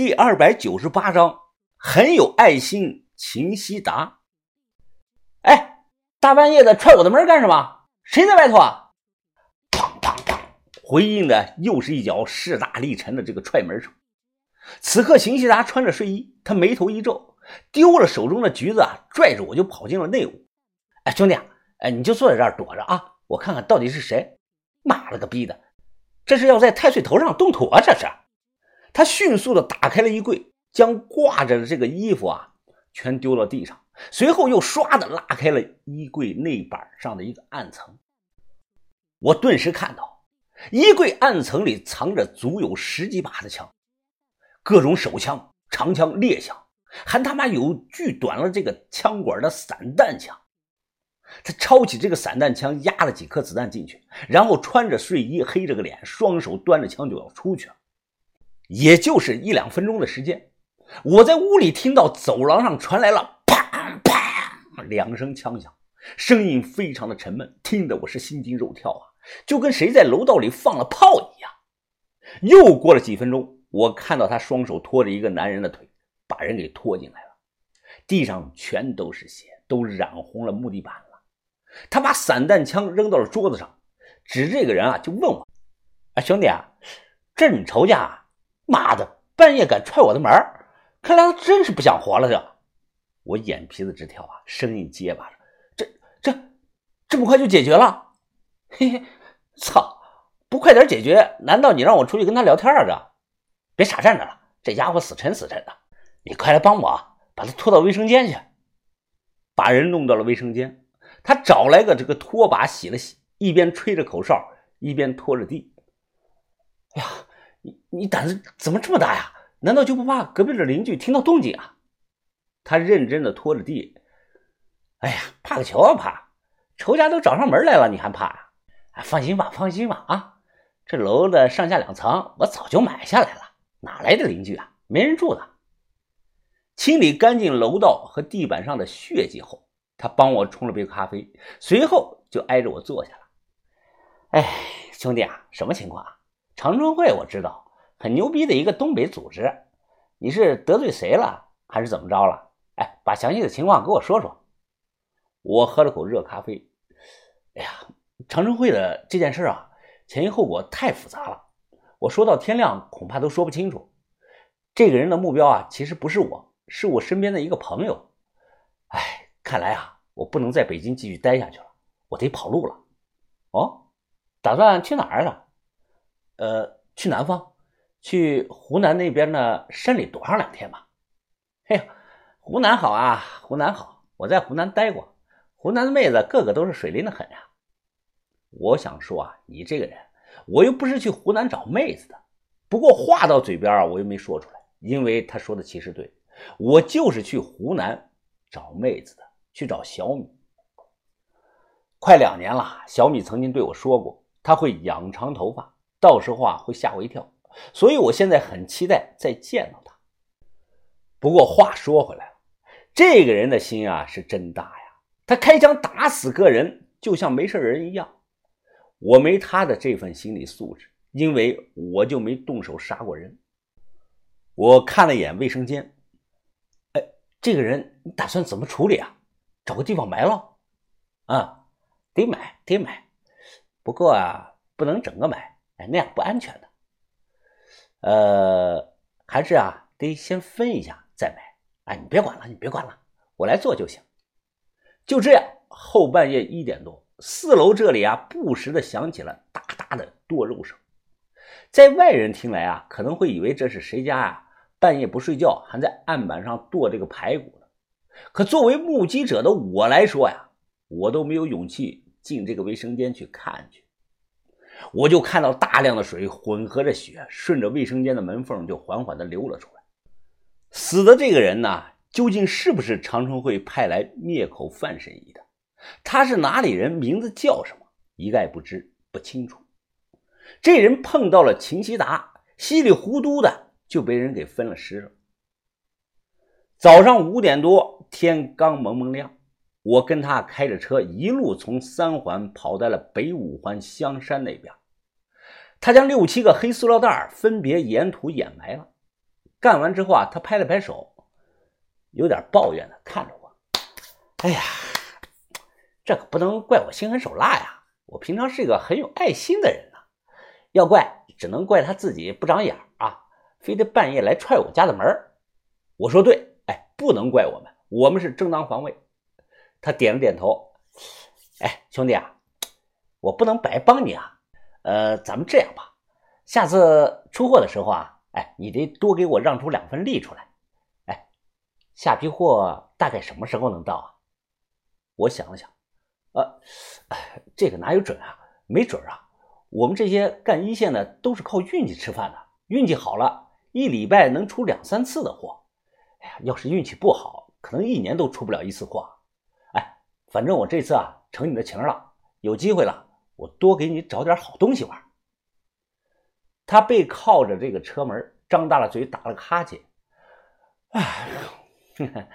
第二百九十八章，很有爱心，秦希达。哎，大半夜的踹我的门干什么？谁在外头啊？砰砰砰！回应的又是一脚势大力沉的这个踹门声。此刻，秦希达穿着睡衣，他眉头一皱，丢了手中的橘子啊，拽着我就跑进了内屋。哎，兄弟，哎，你就坐在这儿躲着啊，我看看到底是谁。妈了个逼的，这是要在太岁头上动土啊！这是。他迅速的打开了衣柜，将挂着的这个衣服啊全丢到地上，随后又唰的拉开了衣柜内板上的一个暗层。我顿时看到，衣柜暗层里藏着足有十几把的枪，各种手枪、长枪、猎枪，还他妈有锯短了这个枪管的散弹枪。他抄起这个散弹枪，压了几颗子弹进去，然后穿着睡衣，黑着个脸，双手端着枪就要出去了。也就是一两分钟的时间，我在屋里听到走廊上传来了砰砰两声枪响，声音非常的沉闷，听得我是心惊肉跳啊，就跟谁在楼道里放了炮一样。又过了几分钟，我看到他双手托着一个男人的腿，把人给拖进来了，地上全都是血，都染红了木地板了。他把散弹枪扔到了桌子上，指这个人啊，就问我：“啊，兄弟啊，这你仇家？”？”妈的！半夜敢踹我的门看来他真是不想活了。这，我眼皮子直跳啊，声音结巴着：“这、这、这么快就解决了？嘿嘿，操！不快点解决，难道你让我出去跟他聊天啊？这，别傻站着了，这家伙死沉死沉的，你快来帮我，把他拖到卫生间去。把人弄到了卫生间，他找来个这个拖把洗了洗，一边吹着口哨，一边拖着地。哎呀！你你胆子怎么这么大呀？难道就不怕隔壁的邻居听到动静啊？他认真的拖着地。哎呀，怕个球啊怕！仇家都找上门来了，你还怕啊？哎，放心吧，放心吧啊！这楼的上下两层我早就买下来了，哪来的邻居啊？没人住的。清理干净楼道和地板上的血迹后，他帮我冲了杯咖啡，随后就挨着我坐下了。哎，兄弟啊，什么情况啊？长春会我知道，很牛逼的一个东北组织。你是得罪谁了，还是怎么着了？哎，把详细的情况给我说说。我喝了口热咖啡。哎呀，长春会的这件事啊，前因后果太复杂了，我说到天亮恐怕都说不清楚。这个人的目标啊，其实不是我，是我身边的一个朋友。哎，看来啊，我不能在北京继续待下去了，我得跑路了。哦，打算去哪儿了？呃，去南方，去湖南那边的山里躲上两天吧。嘿呀，湖南好啊，湖南好，我在湖南待过，湖南的妹子个个都是水灵的很呀。我想说啊，你这个人，我又不是去湖南找妹子的。不过话到嘴边啊，我又没说出来，因为他说的其实对，我就是去湖南找妹子的，去找小米。快两年了，小米曾经对我说过，他会养长头发。到时候啊，会吓我一跳，所以我现在很期待再见到他。不过话说回来了，这个人的心啊是真大呀，他开枪打死个人就像没事人一样。我没他的这份心理素质，因为我就没动手杀过人。我看了眼卫生间，哎，这个人你打算怎么处理啊？找个地方埋了？啊，得埋，得埋。不过啊，不能整个埋。哎，那样不安全的。呃，还是啊，得先分一下再买。哎，你别管了，你别管了，我来做就行。就这样，后半夜一点多，四楼这里啊，不时的响起了哒哒的剁肉声。在外人听来啊，可能会以为这是谁家啊半夜不睡觉，还在案板上剁这个排骨呢。可作为目击者的我来说呀，我都没有勇气进这个卫生间去看去。我就看到大量的水混合着血，顺着卫生间的门缝就缓缓地流了出来。死的这个人呢，究竟是不是长春会派来灭口范神医的？他是哪里人？名字叫什么？一概不知，不清楚。这人碰到了秦希达，稀里糊涂的就被人给分了尸了。早上五点多，天刚蒙蒙亮。我跟他开着车，一路从三环跑到了北五环香山那边。他将六七个黑塑料袋分别沿途掩埋了。干完之后啊，他拍了拍手，有点抱怨的看着我：“哎呀，这可不能怪我心狠手辣呀！我平常是一个很有爱心的人呐，要怪只能怪他自己不长眼啊，非得半夜来踹我家的门我说对，哎，不能怪我们，我们是正当防卫。他点了点头。哎，兄弟啊，我不能白帮你啊。呃，咱们这样吧，下次出货的时候啊，哎，你得多给我让出两份利出来。哎，下批货大概什么时候能到啊？我想了想，呃，这个哪有准啊？没准啊。我们这些干一线的都是靠运气吃饭的，运气好了，一礼拜能出两三次的货。哎呀，要是运气不好，可能一年都出不了一次货。反正我这次啊，成你的情了，有机会了。我多给你找点好东西玩。他背靠着这个车门，张大了嘴，打了个哈欠。哎，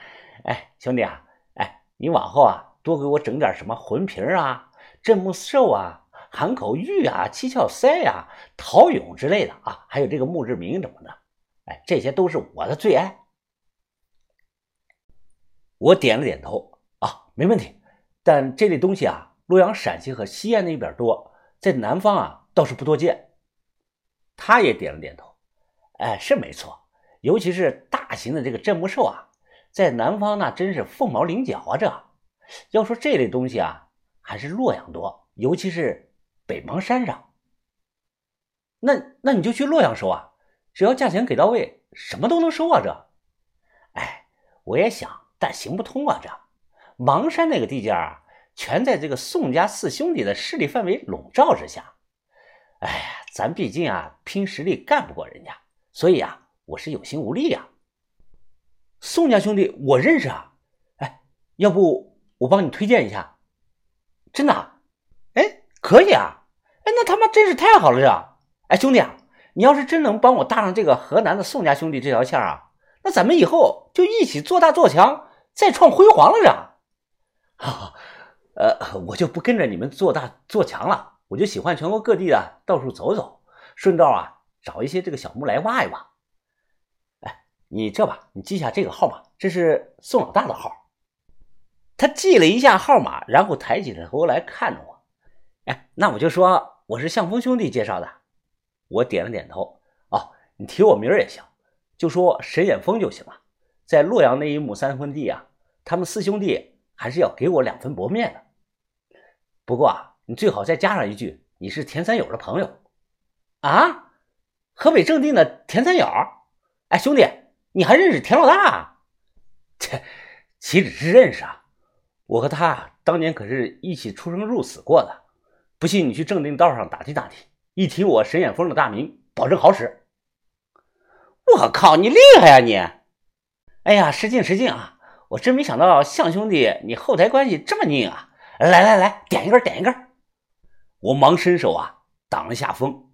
哎，兄弟啊，哎，你往后啊，多给我整点什么魂瓶啊、镇墓兽啊、含口玉啊、七窍塞呀、陶俑之类的啊，还有这个墓志铭什么的。哎，这些都是我的最爱。我点了点头，啊，没问题。但这类东西啊。洛阳、陕西和西安那边多，在南方啊倒是不多见。他也点了点头，哎，是没错，尤其是大型的这个镇墓兽啊，在南方那真是凤毛麟角啊。这要说这类东西啊，还是洛阳多，尤其是北邙山上。那那你就去洛阳收啊，只要价钱给到位，什么都能收啊。这，哎，我也想，但行不通啊。这邙山那个地界啊。全在这个宋家四兄弟的势力范围笼罩之下。哎呀，咱毕竟啊，拼实力干不过人家，所以啊，我是有心无力呀。宋家兄弟我认识啊，哎，要不我帮你推荐一下？真的？哎，可以啊。哎，那他妈真是太好了，这。哎，兄弟啊，你要是真能帮我搭上这个河南的宋家兄弟这条线啊，那咱们以后就一起做大做强，再创辉煌了，这。哈哈。呃，我就不跟着你们做大做强了，我就喜欢全国各地啊到处走走，顺道啊找一些这个小墓来挖一挖。哎，你这吧，你记下这个号码，这是宋老大的号。他记了一下号码，然后抬起头来看着我。哎，那我就说我是向峰兄弟介绍的。我点了点头。哦，你提我名儿也行，就说沈远峰就行了。在洛阳那一亩三分地啊，他们四兄弟还是要给我两分薄面的。不过啊，你最好再加上一句，你是田三友的朋友，啊，河北正定的田三友。哎，兄弟，你还认识田老大？切，岂止是认识啊，我和他当年可是一起出生入死过的。不信你去正定道上打听打听，一提我沈远峰的大名，保证好使。我靠，你厉害呀你！哎呀，失敬失敬啊，我真没想到向兄弟你后台关系这么硬啊。来来来，点一根，点一根！我忙伸手啊，挡了下风。